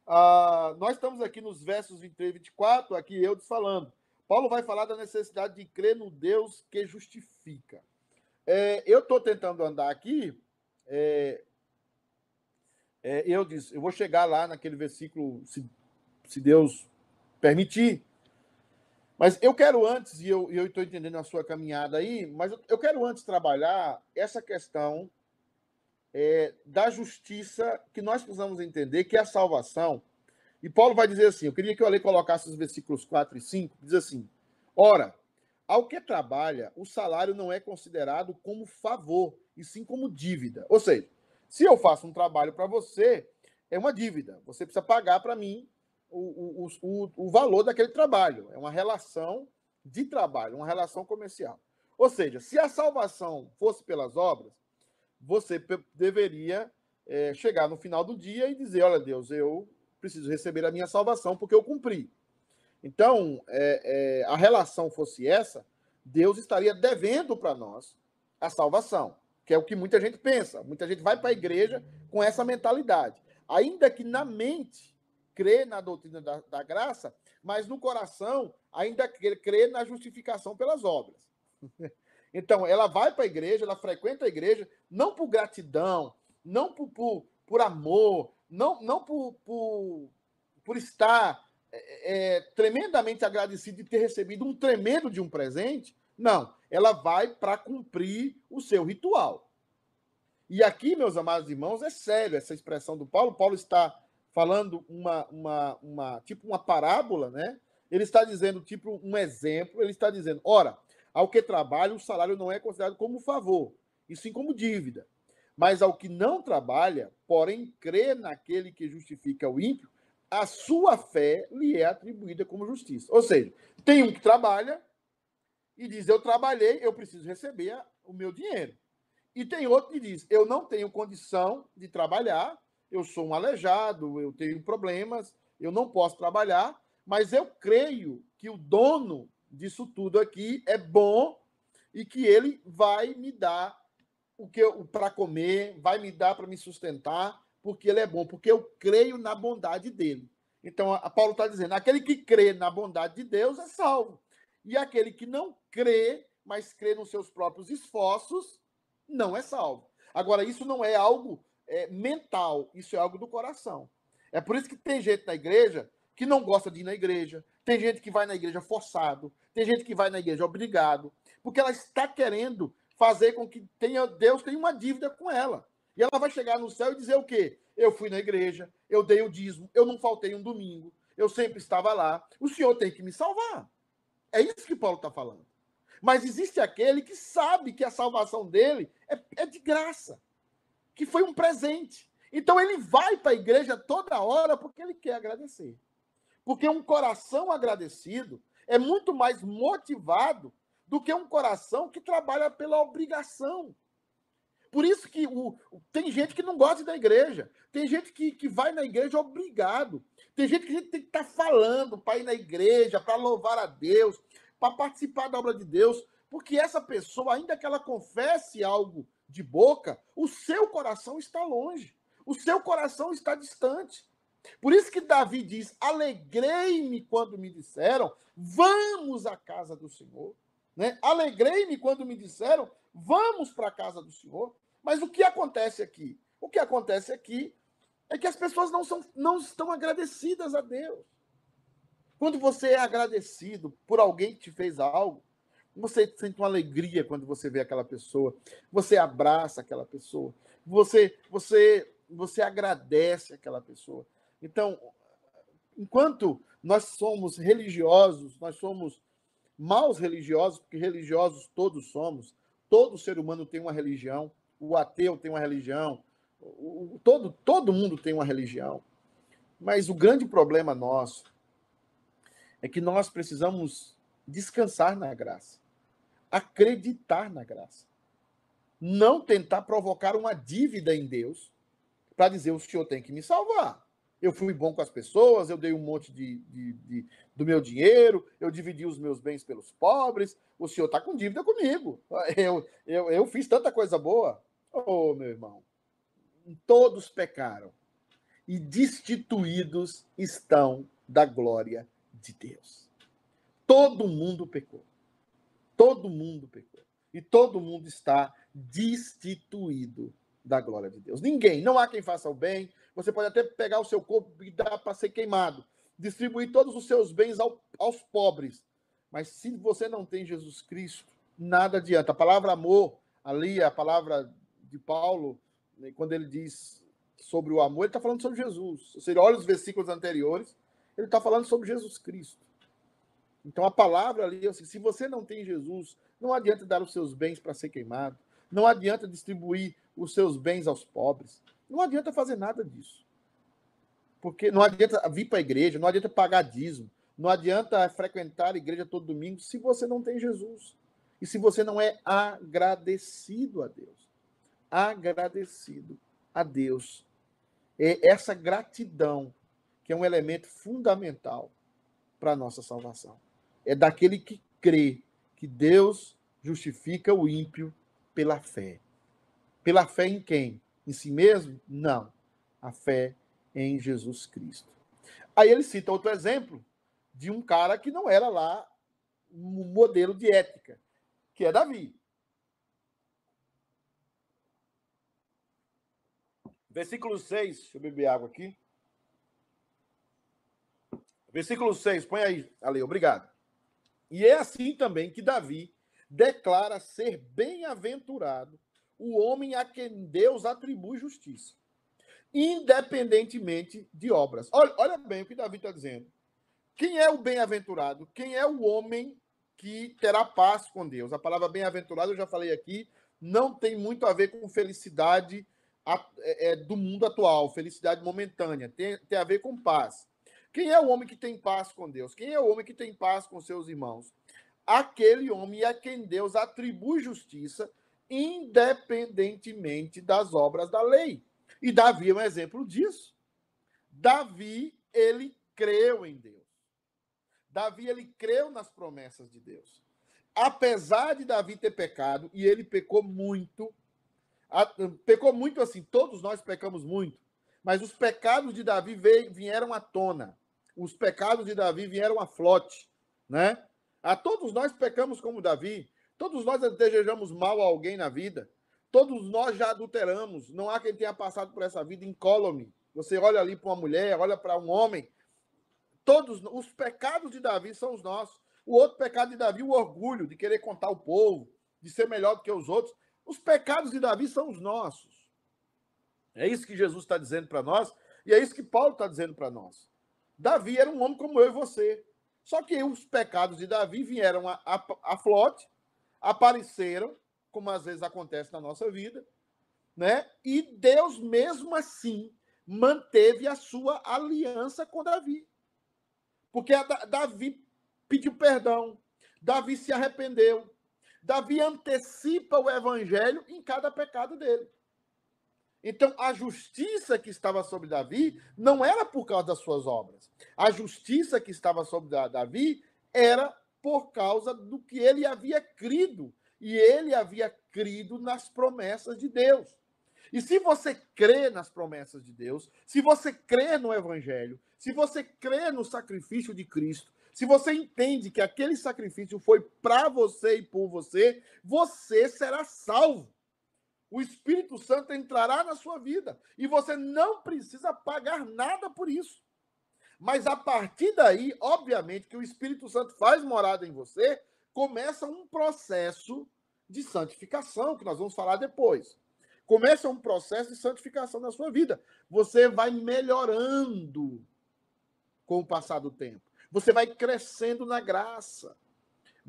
Ah, nós estamos aqui nos versos 23 e 24, aqui eu falando. Paulo vai falar da necessidade de crer no Deus que justifica. É, eu estou tentando andar aqui. É, é, eu disse, eu vou chegar lá naquele versículo, se, se Deus permitir. Mas eu quero antes, e eu estou entendendo a sua caminhada aí, mas eu, eu quero antes trabalhar essa questão é, da justiça que nós precisamos entender, que é a salvação. E Paulo vai dizer assim: eu queria que eu ali colocasse os versículos 4 e 5, diz assim: Ora, ao que trabalha, o salário não é considerado como favor, e sim como dívida. Ou seja, se eu faço um trabalho para você, é uma dívida. Você precisa pagar para mim o, o, o, o valor daquele trabalho. É uma relação de trabalho, uma relação comercial. Ou seja, se a salvação fosse pelas obras, você deveria é, chegar no final do dia e dizer: Olha, Deus, eu preciso receber a minha salvação porque eu cumpri. Então, é, é, a relação fosse essa, Deus estaria devendo para nós a salvação que é o que muita gente pensa. Muita gente vai para a igreja com essa mentalidade. Ainda que na mente crê na doutrina da, da graça, mas no coração ainda crê na justificação pelas obras. Então, ela vai para a igreja, ela frequenta a igreja, não por gratidão, não por, por, por amor, não, não por, por, por estar é, é, tremendamente agradecido de ter recebido um tremendo de um presente, não, ela vai para cumprir o seu ritual. E aqui, meus amados irmãos, é sério essa expressão do Paulo. Paulo está falando uma, uma, uma tipo uma parábola, né? Ele está dizendo tipo um exemplo. Ele está dizendo, ora, ao que trabalha o salário não é considerado como favor, e sim como dívida. Mas ao que não trabalha, porém crê naquele que justifica o ímpio, a sua fé lhe é atribuída como justiça. Ou seja, tem um que trabalha e diz: Eu trabalhei, eu preciso receber o meu dinheiro. E tem outro que diz: Eu não tenho condição de trabalhar, eu sou um aleijado, eu tenho problemas, eu não posso trabalhar, mas eu creio que o dono disso tudo aqui é bom e que ele vai me dar o que para comer, vai me dar para me sustentar, porque ele é bom, porque eu creio na bondade dele. Então, a Paulo está dizendo: aquele que crê na bondade de Deus é salvo. E aquele que não crê, mas crê nos seus próprios esforços, não é salvo. Agora, isso não é algo é, mental, isso é algo do coração. É por isso que tem gente na igreja que não gosta de ir na igreja, tem gente que vai na igreja forçado, tem gente que vai na igreja obrigado, porque ela está querendo fazer com que tenha, Deus tenha uma dívida com ela. E ela vai chegar no céu e dizer o quê? Eu fui na igreja, eu dei o dízimo, eu não faltei um domingo, eu sempre estava lá. O Senhor tem que me salvar. É isso que Paulo está falando. Mas existe aquele que sabe que a salvação dele é, é de graça, que foi um presente. Então ele vai para a igreja toda hora porque ele quer agradecer. Porque um coração agradecido é muito mais motivado do que um coração que trabalha pela obrigação. Por isso que o, tem gente que não gosta da igreja. Tem gente que, que vai na igreja obrigado. Tem gente que a gente tem que estar tá falando para ir na igreja, para louvar a Deus, para participar da obra de Deus. Porque essa pessoa, ainda que ela confesse algo de boca, o seu coração está longe. O seu coração está distante. Por isso que Davi diz: Alegrei-me quando me disseram, vamos à casa do Senhor. Né? Alegrei-me quando me disseram, vamos para a casa do Senhor. Mas o que acontece aqui? O que acontece aqui é que as pessoas não, são, não estão agradecidas a Deus. Quando você é agradecido por alguém que te fez algo, você sente uma alegria quando você vê aquela pessoa, você abraça aquela pessoa, você você você agradece aquela pessoa. Então, enquanto nós somos religiosos, nós somos maus religiosos, porque religiosos todos somos, todo ser humano tem uma religião, o ateu tem uma religião, o, todo, todo mundo tem uma religião. Mas o grande problema nosso é que nós precisamos descansar na graça, acreditar na graça. Não tentar provocar uma dívida em Deus para dizer o Senhor tem que me salvar. Eu fui bom com as pessoas, eu dei um monte de, de, de do meu dinheiro, eu dividi os meus bens pelos pobres. O senhor está com dívida comigo. Eu, eu, eu fiz tanta coisa boa. Oh, meu irmão, todos pecaram e destituídos estão da glória de Deus. Todo mundo pecou. Todo mundo pecou. E todo mundo está destituído da glória de Deus. Ninguém, não há quem faça o bem. Você pode até pegar o seu corpo e dar para ser queimado, distribuir todos os seus bens ao, aos pobres. Mas se você não tem Jesus Cristo, nada adianta. A palavra amor, ali, a palavra de Paulo, né, quando ele diz sobre o amor, ele está falando sobre Jesus. Você olha os versículos anteriores, ele está falando sobre Jesus Cristo. Então a palavra ali, assim, se você não tem Jesus, não adianta dar os seus bens para ser queimado, não adianta distribuir os seus bens aos pobres, não adianta fazer nada disso. Porque não adianta vir para a igreja, não adianta pagar dízimo, não adianta frequentar a igreja todo domingo se você não tem Jesus. E se você não é agradecido a Deus. Agradecido a Deus. É essa gratidão que é um elemento fundamental para a nossa salvação. É daquele que crê que Deus justifica o ímpio pela fé. Pela fé em quem? Em si mesmo? Não. A fé em Jesus Cristo. Aí ele cita outro exemplo de um cara que não era lá um modelo de ética, que é Davi. Versículo 6, deixa eu beber água aqui. Versículo 6, põe aí, Ale, obrigado. E é assim também que Davi declara ser bem-aventurado o homem a quem Deus atribui justiça, independentemente de obras. Olha, olha bem o que Davi está dizendo. Quem é o bem-aventurado? Quem é o homem que terá paz com Deus? A palavra bem-aventurado, eu já falei aqui, não tem muito a ver com felicidade é, é, do mundo atual, felicidade momentânea, tem, tem a ver com paz. Quem é o homem que tem paz com Deus? Quem é o homem que tem paz com seus irmãos? Aquele homem a quem Deus atribui justiça, independentemente das obras da lei. E Davi é um exemplo disso. Davi, ele creu em Deus. Davi, ele creu nas promessas de Deus. Apesar de Davi ter pecado, e ele pecou muito, pecou muito assim, todos nós pecamos muito, mas os pecados de Davi vieram à tona. Os pecados de Davi vieram à flote, né? A todos nós pecamos como Davi. Todos nós desejamos mal a alguém na vida. Todos nós já adulteramos. Não há quem tenha passado por essa vida incólume. Você olha ali para uma mulher, olha para um homem. Todos os pecados de Davi são os nossos. O outro pecado de Davi, o orgulho de querer contar o povo, de ser melhor do que os outros. Os pecados de Davi são os nossos. É isso que Jesus está dizendo para nós e é isso que Paulo está dizendo para nós. Davi era um homem como eu e você. Só que os pecados de Davi vieram a flote, apareceram, como às vezes acontece na nossa vida, né? E Deus mesmo assim manteve a sua aliança com Davi. Porque Davi pediu perdão, Davi se arrependeu, Davi antecipa o evangelho em cada pecado dele. Então, a justiça que estava sobre Davi não era por causa das suas obras. A justiça que estava sobre Davi era por causa do que ele havia crido. E ele havia crido nas promessas de Deus. E se você crê nas promessas de Deus, se você crê no Evangelho, se você crê no sacrifício de Cristo, se você entende que aquele sacrifício foi para você e por você, você será salvo. O Espírito Santo entrará na sua vida e você não precisa pagar nada por isso. Mas a partir daí, obviamente, que o Espírito Santo faz morada em você, começa um processo de santificação, que nós vamos falar depois. Começa um processo de santificação na sua vida. Você vai melhorando com o passar do tempo. Você vai crescendo na graça.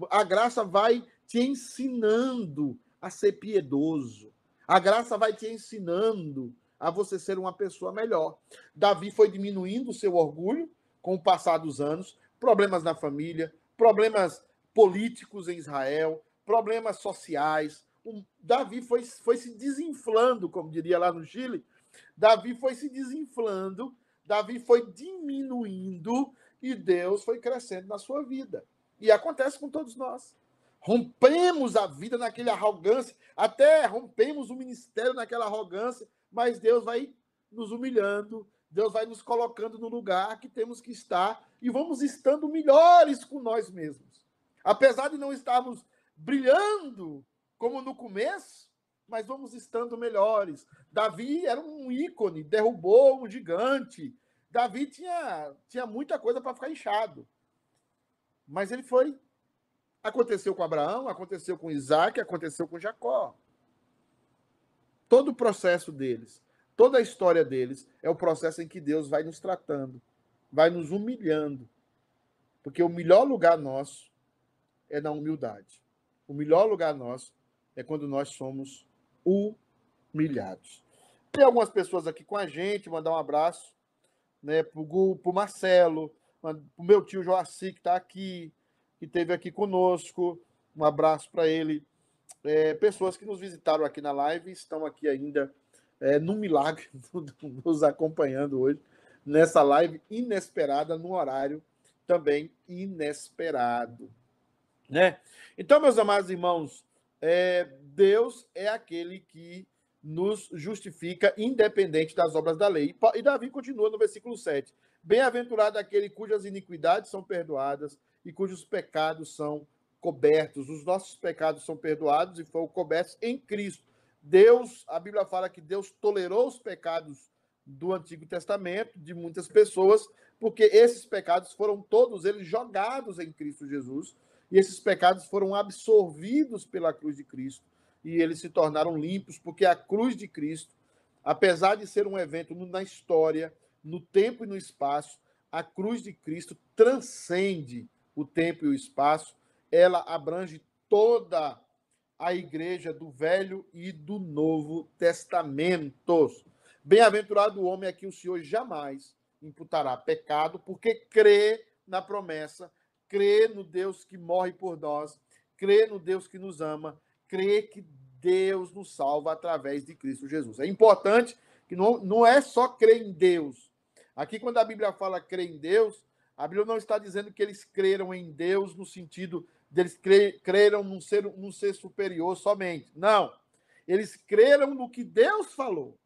A graça vai te ensinando a ser piedoso. A graça vai te ensinando a você ser uma pessoa melhor. Davi foi diminuindo o seu orgulho com o passar dos anos, problemas na família, problemas políticos em Israel, problemas sociais. Um, Davi foi, foi se desinflando, como diria lá no Chile. Davi foi se desinflando, Davi foi diminuindo e Deus foi crescendo na sua vida. E acontece com todos nós. Rompemos a vida naquela arrogância, até rompemos o ministério naquela arrogância, mas Deus vai nos humilhando, Deus vai nos colocando no lugar que temos que estar e vamos estando melhores com nós mesmos. Apesar de não estarmos brilhando como no começo, mas vamos estando melhores. Davi era um ícone, derrubou um gigante. Davi tinha, tinha muita coisa para ficar inchado. Mas ele foi. Aconteceu com Abraão, aconteceu com Isaac, aconteceu com Jacó. Todo o processo deles Toda a história deles é o processo em que Deus vai nos tratando, vai nos humilhando. Porque o melhor lugar nosso é na humildade. O melhor lugar nosso é quando nós somos humilhados. Tem algumas pessoas aqui com a gente, mandar um abraço né, para o Marcelo, para o meu tio Joaci, que está aqui, que esteve aqui conosco. Um abraço para ele. É, pessoas que nos visitaram aqui na live estão aqui ainda é, milagre, nos acompanhando hoje nessa live inesperada, num horário também inesperado. Né? Então, meus amados irmãos, é, Deus é aquele que nos justifica independente das obras da lei. E Davi continua no versículo 7. Bem-aventurado aquele cujas iniquidades são perdoadas e cujos pecados são cobertos. Os nossos pecados são perdoados e foram cobertos em Cristo. Deus, a Bíblia fala que Deus tolerou os pecados do Antigo Testamento, de muitas pessoas, porque esses pecados foram todos eles jogados em Cristo Jesus, e esses pecados foram absorvidos pela cruz de Cristo, e eles se tornaram limpos, porque a cruz de Cristo, apesar de ser um evento na história, no tempo e no espaço, a cruz de Cristo transcende o tempo e o espaço, ela abrange toda a igreja do Velho e do Novo Testamentos. Bem-aventurado o homem a que o Senhor jamais imputará pecado, porque crê na promessa, crê no Deus que morre por nós, crê no Deus que nos ama, crê que Deus nos salva através de Cristo Jesus. É importante que não, não é só crer em Deus. Aqui, quando a Bíblia fala crer em Deus, a Bíblia não está dizendo que eles creram em Deus no sentido deles creram num ser, num ser superior somente. Não. Eles creram no que Deus falou.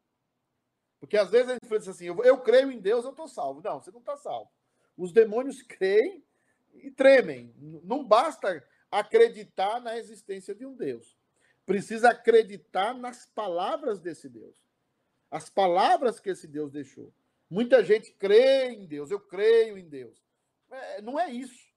Porque às vezes a gente pensa assim, eu, eu creio em Deus, eu estou salvo. Não, você não está salvo. Os demônios creem e tremem. Não basta acreditar na existência de um Deus. Precisa acreditar nas palavras desse Deus. As palavras que esse Deus deixou. Muita gente crê em Deus, eu creio em Deus. É, não é isso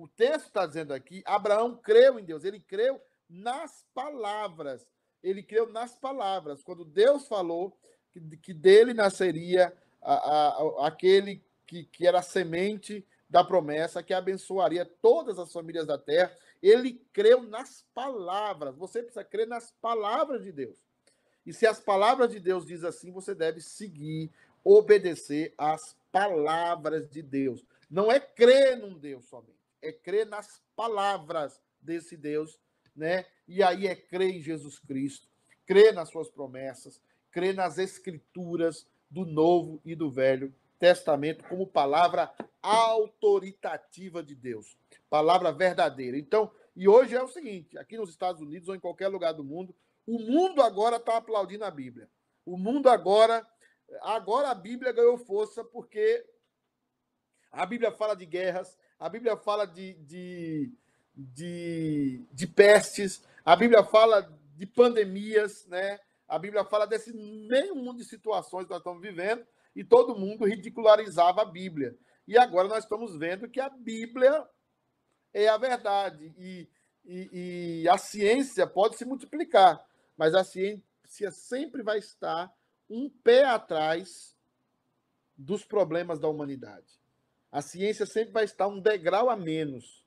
o texto está dizendo aqui, Abraão creu em Deus, ele creu nas palavras. Ele creu nas palavras. Quando Deus falou que, que dele nasceria a, a, aquele que, que era a semente da promessa, que abençoaria todas as famílias da terra, ele creu nas palavras. Você precisa crer nas palavras de Deus. E se as palavras de Deus diz assim, você deve seguir, obedecer às palavras de Deus. Não é crer num Deus somente é crer nas palavras desse Deus, né? E aí é crer em Jesus Cristo, crer nas suas promessas, crer nas escrituras do Novo e do Velho Testamento como palavra autoritativa de Deus, palavra verdadeira. Então, e hoje é o seguinte, aqui nos Estados Unidos ou em qualquer lugar do mundo, o mundo agora está aplaudindo a Bíblia. O mundo agora, agora a Bíblia ganhou força porque a Bíblia fala de guerras, a Bíblia fala de, de, de, de pestes, a Bíblia fala de pandemias, né? A Bíblia fala desse meio mundo de situações que nós estamos vivendo e todo mundo ridicularizava a Bíblia. E agora nós estamos vendo que a Bíblia é a verdade e, e, e a ciência pode se multiplicar, mas a ciência sempre vai estar um pé atrás dos problemas da humanidade. A ciência sempre vai estar um degrau a menos.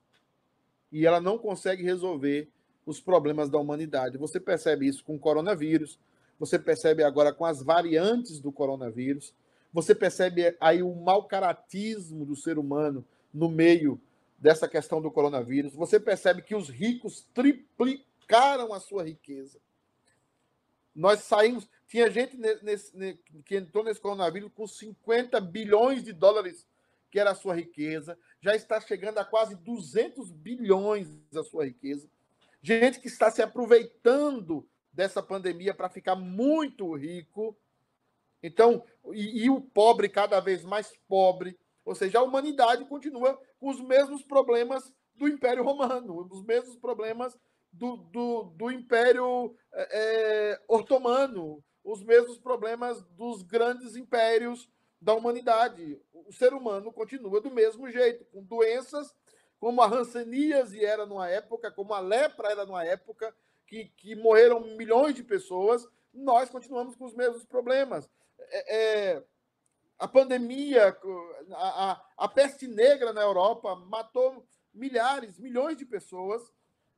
E ela não consegue resolver os problemas da humanidade. Você percebe isso com o coronavírus, você percebe agora com as variantes do coronavírus, você percebe aí o mau caratismo do ser humano no meio dessa questão do coronavírus, você percebe que os ricos triplicaram a sua riqueza. Nós saímos, tinha gente nesse, que entrou nesse coronavírus com 50 bilhões de dólares que era a sua riqueza, já está chegando a quase 200 bilhões a sua riqueza. Gente que está se aproveitando dessa pandemia para ficar muito rico, Então, e, e, o pobre cada vez mais pobre, ou seja, a humanidade continua com os mesmos problemas do Império Romano, os mesmos problemas do, do, do Império é, é Otomano, os mesmos problemas dos grandes impérios da humanidade. O ser humano continua do mesmo jeito, com doenças como a hanseníase era numa época, como a lepra era numa época, que, que morreram milhões de pessoas, nós continuamos com os mesmos problemas. É, é, a pandemia, a, a, a, peste negra na Europa matou milhares, milhões de pessoas,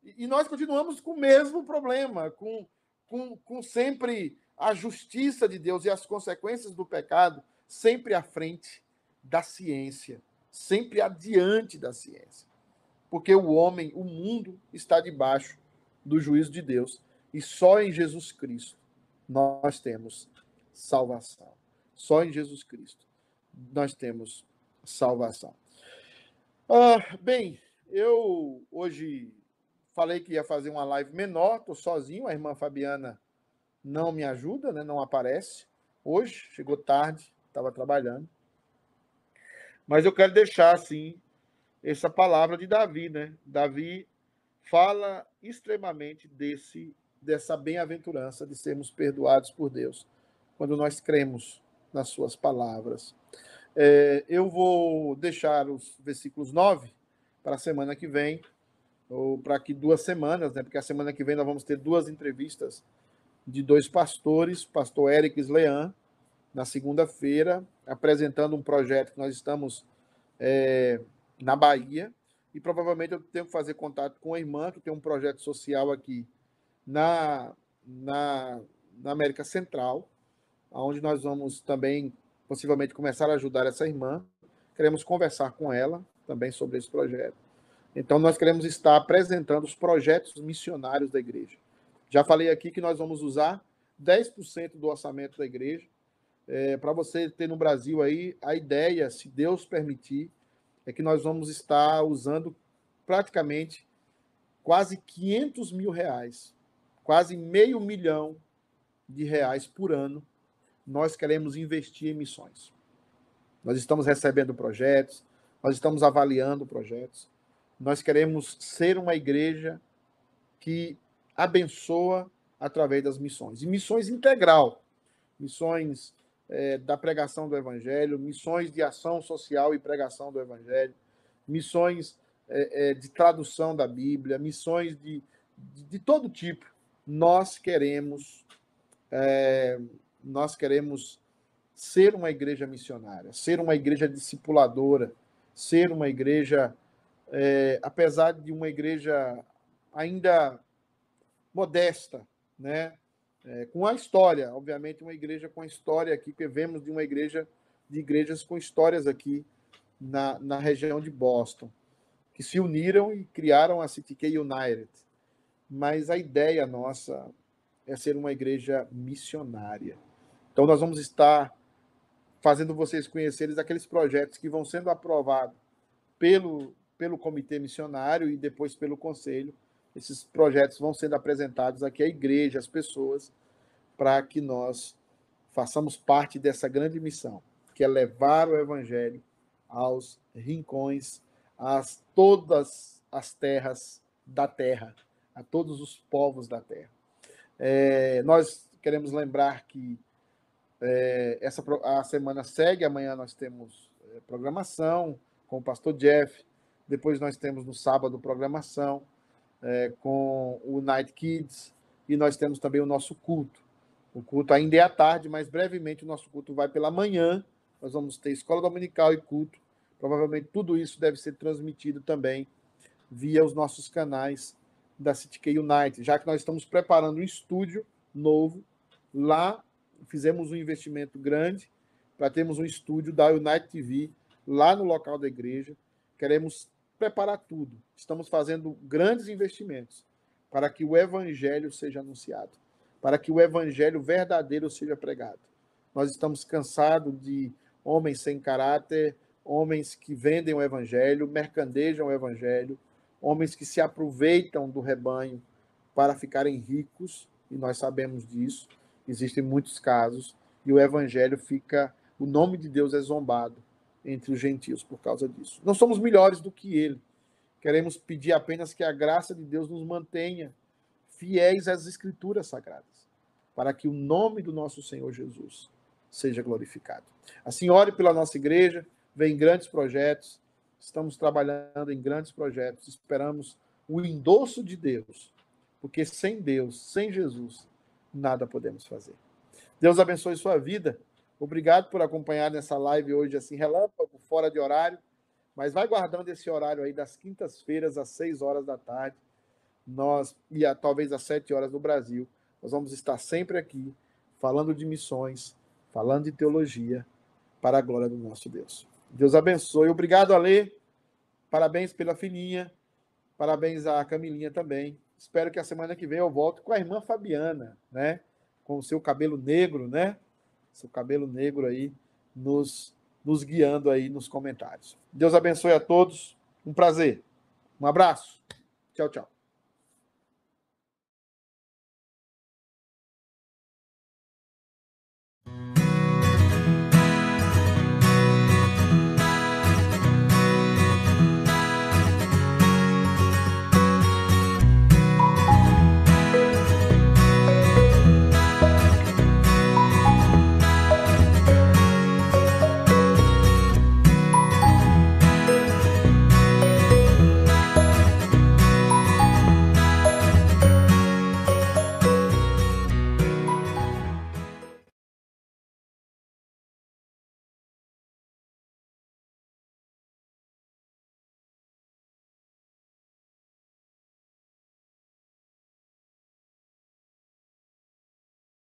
e, e nós continuamos com o mesmo problema, com, com, com sempre a justiça de Deus e as consequências do pecado sempre à frente da ciência, sempre adiante da ciência. Porque o homem, o mundo, está debaixo do juízo de Deus. E só em Jesus Cristo nós temos salvação. Só em Jesus Cristo nós temos salvação. Ah, bem, eu hoje falei que ia fazer uma live menor, estou sozinho, a irmã Fabiana não me ajuda, né, não aparece. Hoje, chegou tarde, estava trabalhando. Mas eu quero deixar, assim, essa palavra de Davi, né? Davi fala extremamente desse dessa bem-aventurança de sermos perdoados por Deus, quando nós cremos nas suas palavras. É, eu vou deixar os versículos 9 para a semana que vem, ou para aqui duas semanas, né? Porque a semana que vem nós vamos ter duas entrevistas de dois pastores, pastor Eric Leão, na segunda-feira, apresentando um projeto que nós estamos é, na Bahia. E provavelmente eu tenho que fazer contato com a irmã, que tem um projeto social aqui na, na, na América Central, onde nós vamos também possivelmente começar a ajudar essa irmã. Queremos conversar com ela também sobre esse projeto. Então, nós queremos estar apresentando os projetos missionários da igreja. Já falei aqui que nós vamos usar 10% do orçamento da igreja é, para você ter no Brasil aí, a ideia, se Deus permitir, é que nós vamos estar usando praticamente quase 500 mil reais, quase meio milhão de reais por ano, nós queremos investir em missões. Nós estamos recebendo projetos, nós estamos avaliando projetos, nós queremos ser uma igreja que abençoa através das missões. E missões integral, missões é, da pregação do Evangelho, missões de ação social e pregação do Evangelho, missões é, é, de tradução da Bíblia, missões de, de, de todo tipo. Nós queremos, é, nós queremos ser uma igreja missionária, ser uma igreja discipuladora, ser uma igreja, é, apesar de uma igreja ainda modesta, né? É, com a história, obviamente, uma igreja com a história aqui, que vemos de uma igreja, de igrejas com histórias aqui na, na região de Boston, que se uniram e criaram a CTK United. Mas a ideia nossa é ser uma igreja missionária. Então, nós vamos estar fazendo vocês conhecerem aqueles projetos que vão sendo aprovados pelo, pelo comitê missionário e depois pelo conselho esses projetos vão sendo apresentados aqui à igreja, às pessoas, para que nós façamos parte dessa grande missão, que é levar o evangelho aos rincões, a todas as terras da terra, a todos os povos da terra. É, nós queremos lembrar que é, essa a semana segue, amanhã nós temos é, programação com o pastor Jeff, depois nós temos no sábado programação é, com o Night Kids e nós temos também o nosso culto. O culto ainda é à tarde, mas brevemente o nosso culto vai pela manhã. Nós vamos ter escola dominical e culto. Provavelmente tudo isso deve ser transmitido também via os nossos canais da CityK United, já que nós estamos preparando um estúdio novo. Lá fizemos um investimento grande para termos um estúdio da United TV lá no local da igreja. Queremos preparar tudo. Estamos fazendo grandes investimentos para que o evangelho seja anunciado, para que o evangelho verdadeiro seja pregado. Nós estamos cansados de homens sem caráter, homens que vendem o evangelho, mercandejam o evangelho, homens que se aproveitam do rebanho para ficarem ricos, e nós sabemos disso. Existem muitos casos e o evangelho fica, o nome de Deus é zombado entre os gentios por causa disso. Não somos melhores do que ele. Queremos pedir apenas que a graça de Deus nos mantenha fiéis às escrituras sagradas, para que o nome do nosso Senhor Jesus seja glorificado. Assim, ore pela nossa igreja, vem grandes projetos, estamos trabalhando em grandes projetos, esperamos o endosso de Deus, porque sem Deus, sem Jesus, nada podemos fazer. Deus abençoe sua vida. Obrigado por acompanhar nessa live hoje, assim, relâmpago, fora de horário. Mas vai guardando esse horário aí das quintas-feiras às 6 horas da tarde. Nós, e a, talvez às 7 horas no Brasil. Nós vamos estar sempre aqui, falando de missões, falando de teologia, para a glória do nosso Deus. Deus abençoe. Obrigado, Ale. Parabéns pela filhinha. Parabéns à Camilinha também. Espero que a semana que vem eu volte com a irmã Fabiana, né? Com o seu cabelo negro, né? Seu cabelo negro aí nos, nos guiando aí nos comentários. Deus abençoe a todos. Um prazer. Um abraço. Tchau, tchau.